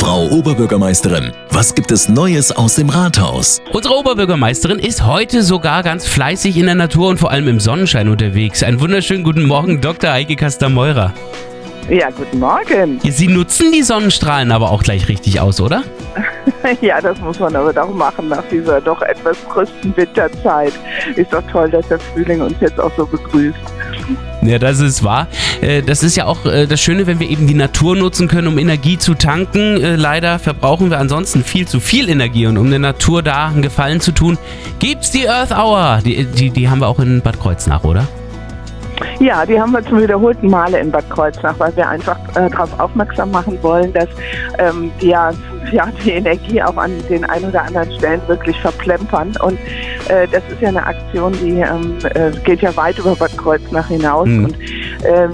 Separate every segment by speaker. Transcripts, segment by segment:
Speaker 1: Frau Oberbürgermeisterin, was gibt es Neues aus dem Rathaus?
Speaker 2: Unsere Oberbürgermeisterin ist heute sogar ganz fleißig in der Natur und vor allem im Sonnenschein unterwegs. Einen wunderschönen guten Morgen, Dr. Heike Kastameurer.
Speaker 3: Ja, guten Morgen.
Speaker 2: Sie nutzen die Sonnenstrahlen aber auch gleich richtig aus, oder?
Speaker 3: ja, das muss man aber doch machen nach dieser doch etwas tristen Winterzeit. Ist doch toll, dass der Frühling uns jetzt auch so begrüßt.
Speaker 2: Ja, das ist wahr. Äh, das ist ja auch äh, das Schöne, wenn wir eben die Natur nutzen können, um Energie zu tanken. Äh, leider verbrauchen wir ansonsten viel zu viel Energie und um der Natur da einen Gefallen zu tun, gibt's die Earth Hour. Die, die, die haben wir auch in Bad Kreuznach, oder?
Speaker 3: Ja, die haben wir zum wiederholten Male in Bad Kreuznach, weil wir einfach äh, darauf aufmerksam machen wollen, dass ähm, ja, ja, die Energie auch an den ein oder anderen Stellen wirklich verplempern. Und äh, das ist ja eine Aktion, die ähm, äh, geht ja weit über Bad Kreuznach hinaus. Mhm. Und äh,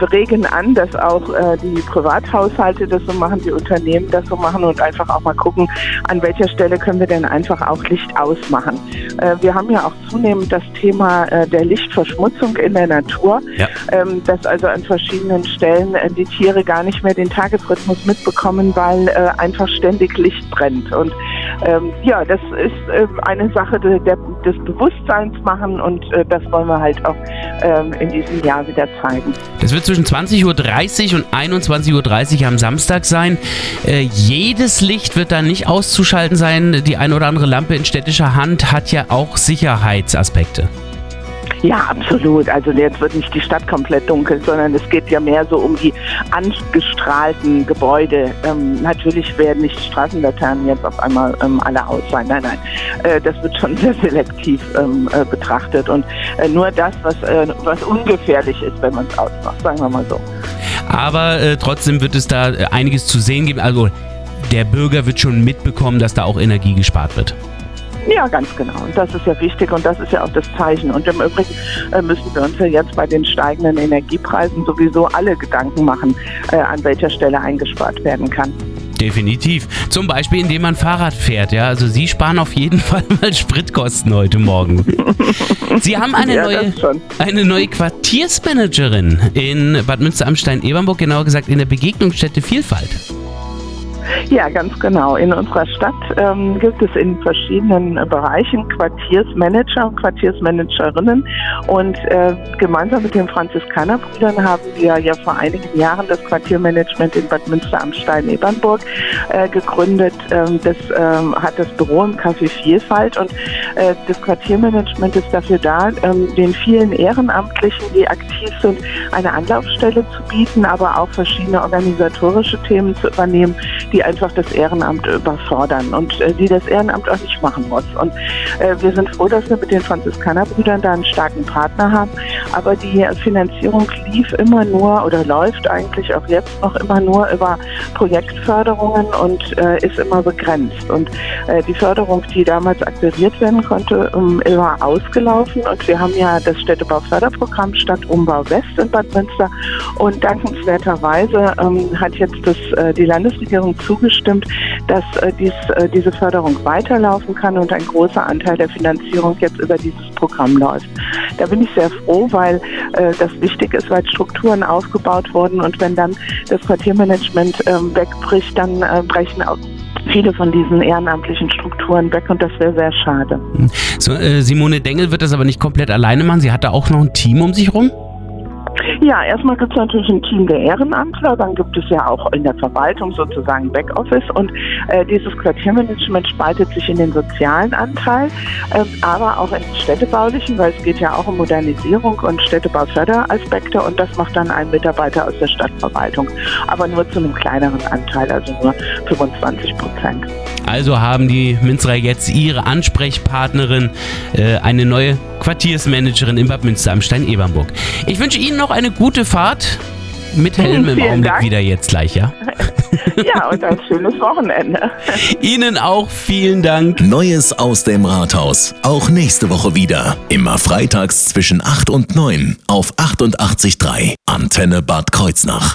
Speaker 3: wir regen an, dass auch äh, die Privathaushalte das so machen, die Unternehmen das so machen und einfach auch mal gucken, an welcher Stelle können wir denn einfach auch Licht ausmachen. Äh, wir haben ja auch zunehmend das Thema äh, der Lichtverschmutzung in der Natur, ja. ähm, dass also an verschiedenen Stellen äh, die Tiere gar nicht mehr den Tagesrhythmus mitbekommen, weil äh, einfach ständig Licht brennt. Und ähm, ja, das ist äh, eine Sache de, de, des Bewusstseins machen und äh, das wollen wir halt auch ähm, in diesem Jahr wieder zeigen.
Speaker 2: Das wird zwischen 20.30 Uhr und 21.30 Uhr am Samstag sein. Äh, jedes Licht wird da nicht auszuschalten sein. Die eine oder andere Lampe in städtischer Hand hat ja auch Sicherheitsaspekte.
Speaker 3: Ja, absolut. Also jetzt wird nicht die Stadt komplett dunkel, sondern es geht ja mehr so um die angestrahlten Gebäude. Ähm, natürlich werden nicht Straßenlaternen jetzt auf einmal ähm, alle aus sein. Nein, nein. Äh, das wird schon sehr selektiv ähm, äh, betrachtet und äh, nur das, was, äh, was ungefährlich ist, wenn man es ausmacht, sagen wir mal so.
Speaker 2: Aber äh, trotzdem wird es da äh, einiges zu sehen geben. Also der Bürger wird schon mitbekommen, dass da auch Energie gespart wird.
Speaker 3: Ja, ganz genau. Und das ist ja wichtig und das ist ja auch das Zeichen. Und im Übrigen äh, müssen wir uns ja jetzt bei den steigenden Energiepreisen sowieso alle Gedanken machen, äh, an welcher Stelle eingespart werden kann.
Speaker 2: Definitiv. Zum Beispiel, indem man Fahrrad fährt. Ja, also Sie sparen auf jeden Fall mal Spritkosten heute Morgen. Sie haben eine, ja, neue, eine neue Quartiersmanagerin in Bad Münster am Stein-Ebernburg, genauer gesagt in der Begegnungsstätte Vielfalt.
Speaker 3: Ja, ganz genau. In unserer Stadt ähm, gibt es in verschiedenen Bereichen Quartiersmanager und Quartiersmanagerinnen. Und äh, gemeinsam mit den Franziskanerbrüdern haben wir ja vor einigen Jahren das Quartiermanagement in Bad Münster am Stein-Ebernburg äh, gegründet. Ähm, das ähm, hat das Büro im Café Vielfalt und äh, das Quartiermanagement ist dafür da, ähm, den vielen Ehrenamtlichen, die aktiv sind, eine Anlaufstelle zu bieten, aber auch verschiedene organisatorische Themen zu übernehmen, die einfach das Ehrenamt überfordern und äh, die das Ehrenamt auch nicht machen muss. Und äh, wir sind froh, dass wir mit den Franziskanerbrüdern da einen starken Partner haben. Aber die Finanzierung lief immer nur oder läuft eigentlich auch jetzt noch immer nur über Projektförderungen und äh, ist immer begrenzt. Und äh, die Förderung, die damals akquiriert werden konnte, war ausgelaufen. Und wir haben ja das Städtebauförderprogramm Stadtumbau West in Bad Münster. Und dankenswerterweise ähm, hat jetzt das, äh, die Landesregierung zugestimmt, dass äh, dies, äh, diese Förderung weiterlaufen kann und ein großer Anteil der Finanzierung jetzt über dieses Programm läuft. Da bin ich sehr froh, weil äh, das wichtig ist, weil Strukturen aufgebaut wurden und wenn dann das Quartiermanagement ähm, wegbricht, dann äh, brechen auch viele von diesen ehrenamtlichen Strukturen weg und das wäre sehr schade.
Speaker 2: So, äh, Simone Dengel wird das aber nicht komplett alleine machen. Sie hat da auch noch ein Team um sich rum?
Speaker 3: Ja, erstmal gibt es natürlich ein Team der Ehrenamtler, dann gibt es ja auch in der Verwaltung sozusagen Backoffice und äh, dieses Quartiermanagement spaltet sich in den sozialen Anteil, äh, aber auch in den städtebaulichen, weil es geht ja auch um Modernisierung und Städtebauförderaspekte und das macht dann ein Mitarbeiter aus der Stadtverwaltung, aber nur zu einem kleineren Anteil, also nur 25 Prozent.
Speaker 2: Also haben die Münsterer jetzt ihre Ansprechpartnerin, äh, eine neue Quartiersmanagerin in Bad Münster am Stein-Ebernburg. Ich wünsche Ihnen noch eine gute Fahrt mit Helm im Augenblick Dank. wieder jetzt gleich, ja?
Speaker 3: ja, und ein schönes Wochenende.
Speaker 2: Ihnen auch vielen Dank.
Speaker 1: Neues aus dem Rathaus. Auch nächste Woche wieder. Immer freitags zwischen 8 und 9 auf 88.3 Antenne Bad Kreuznach.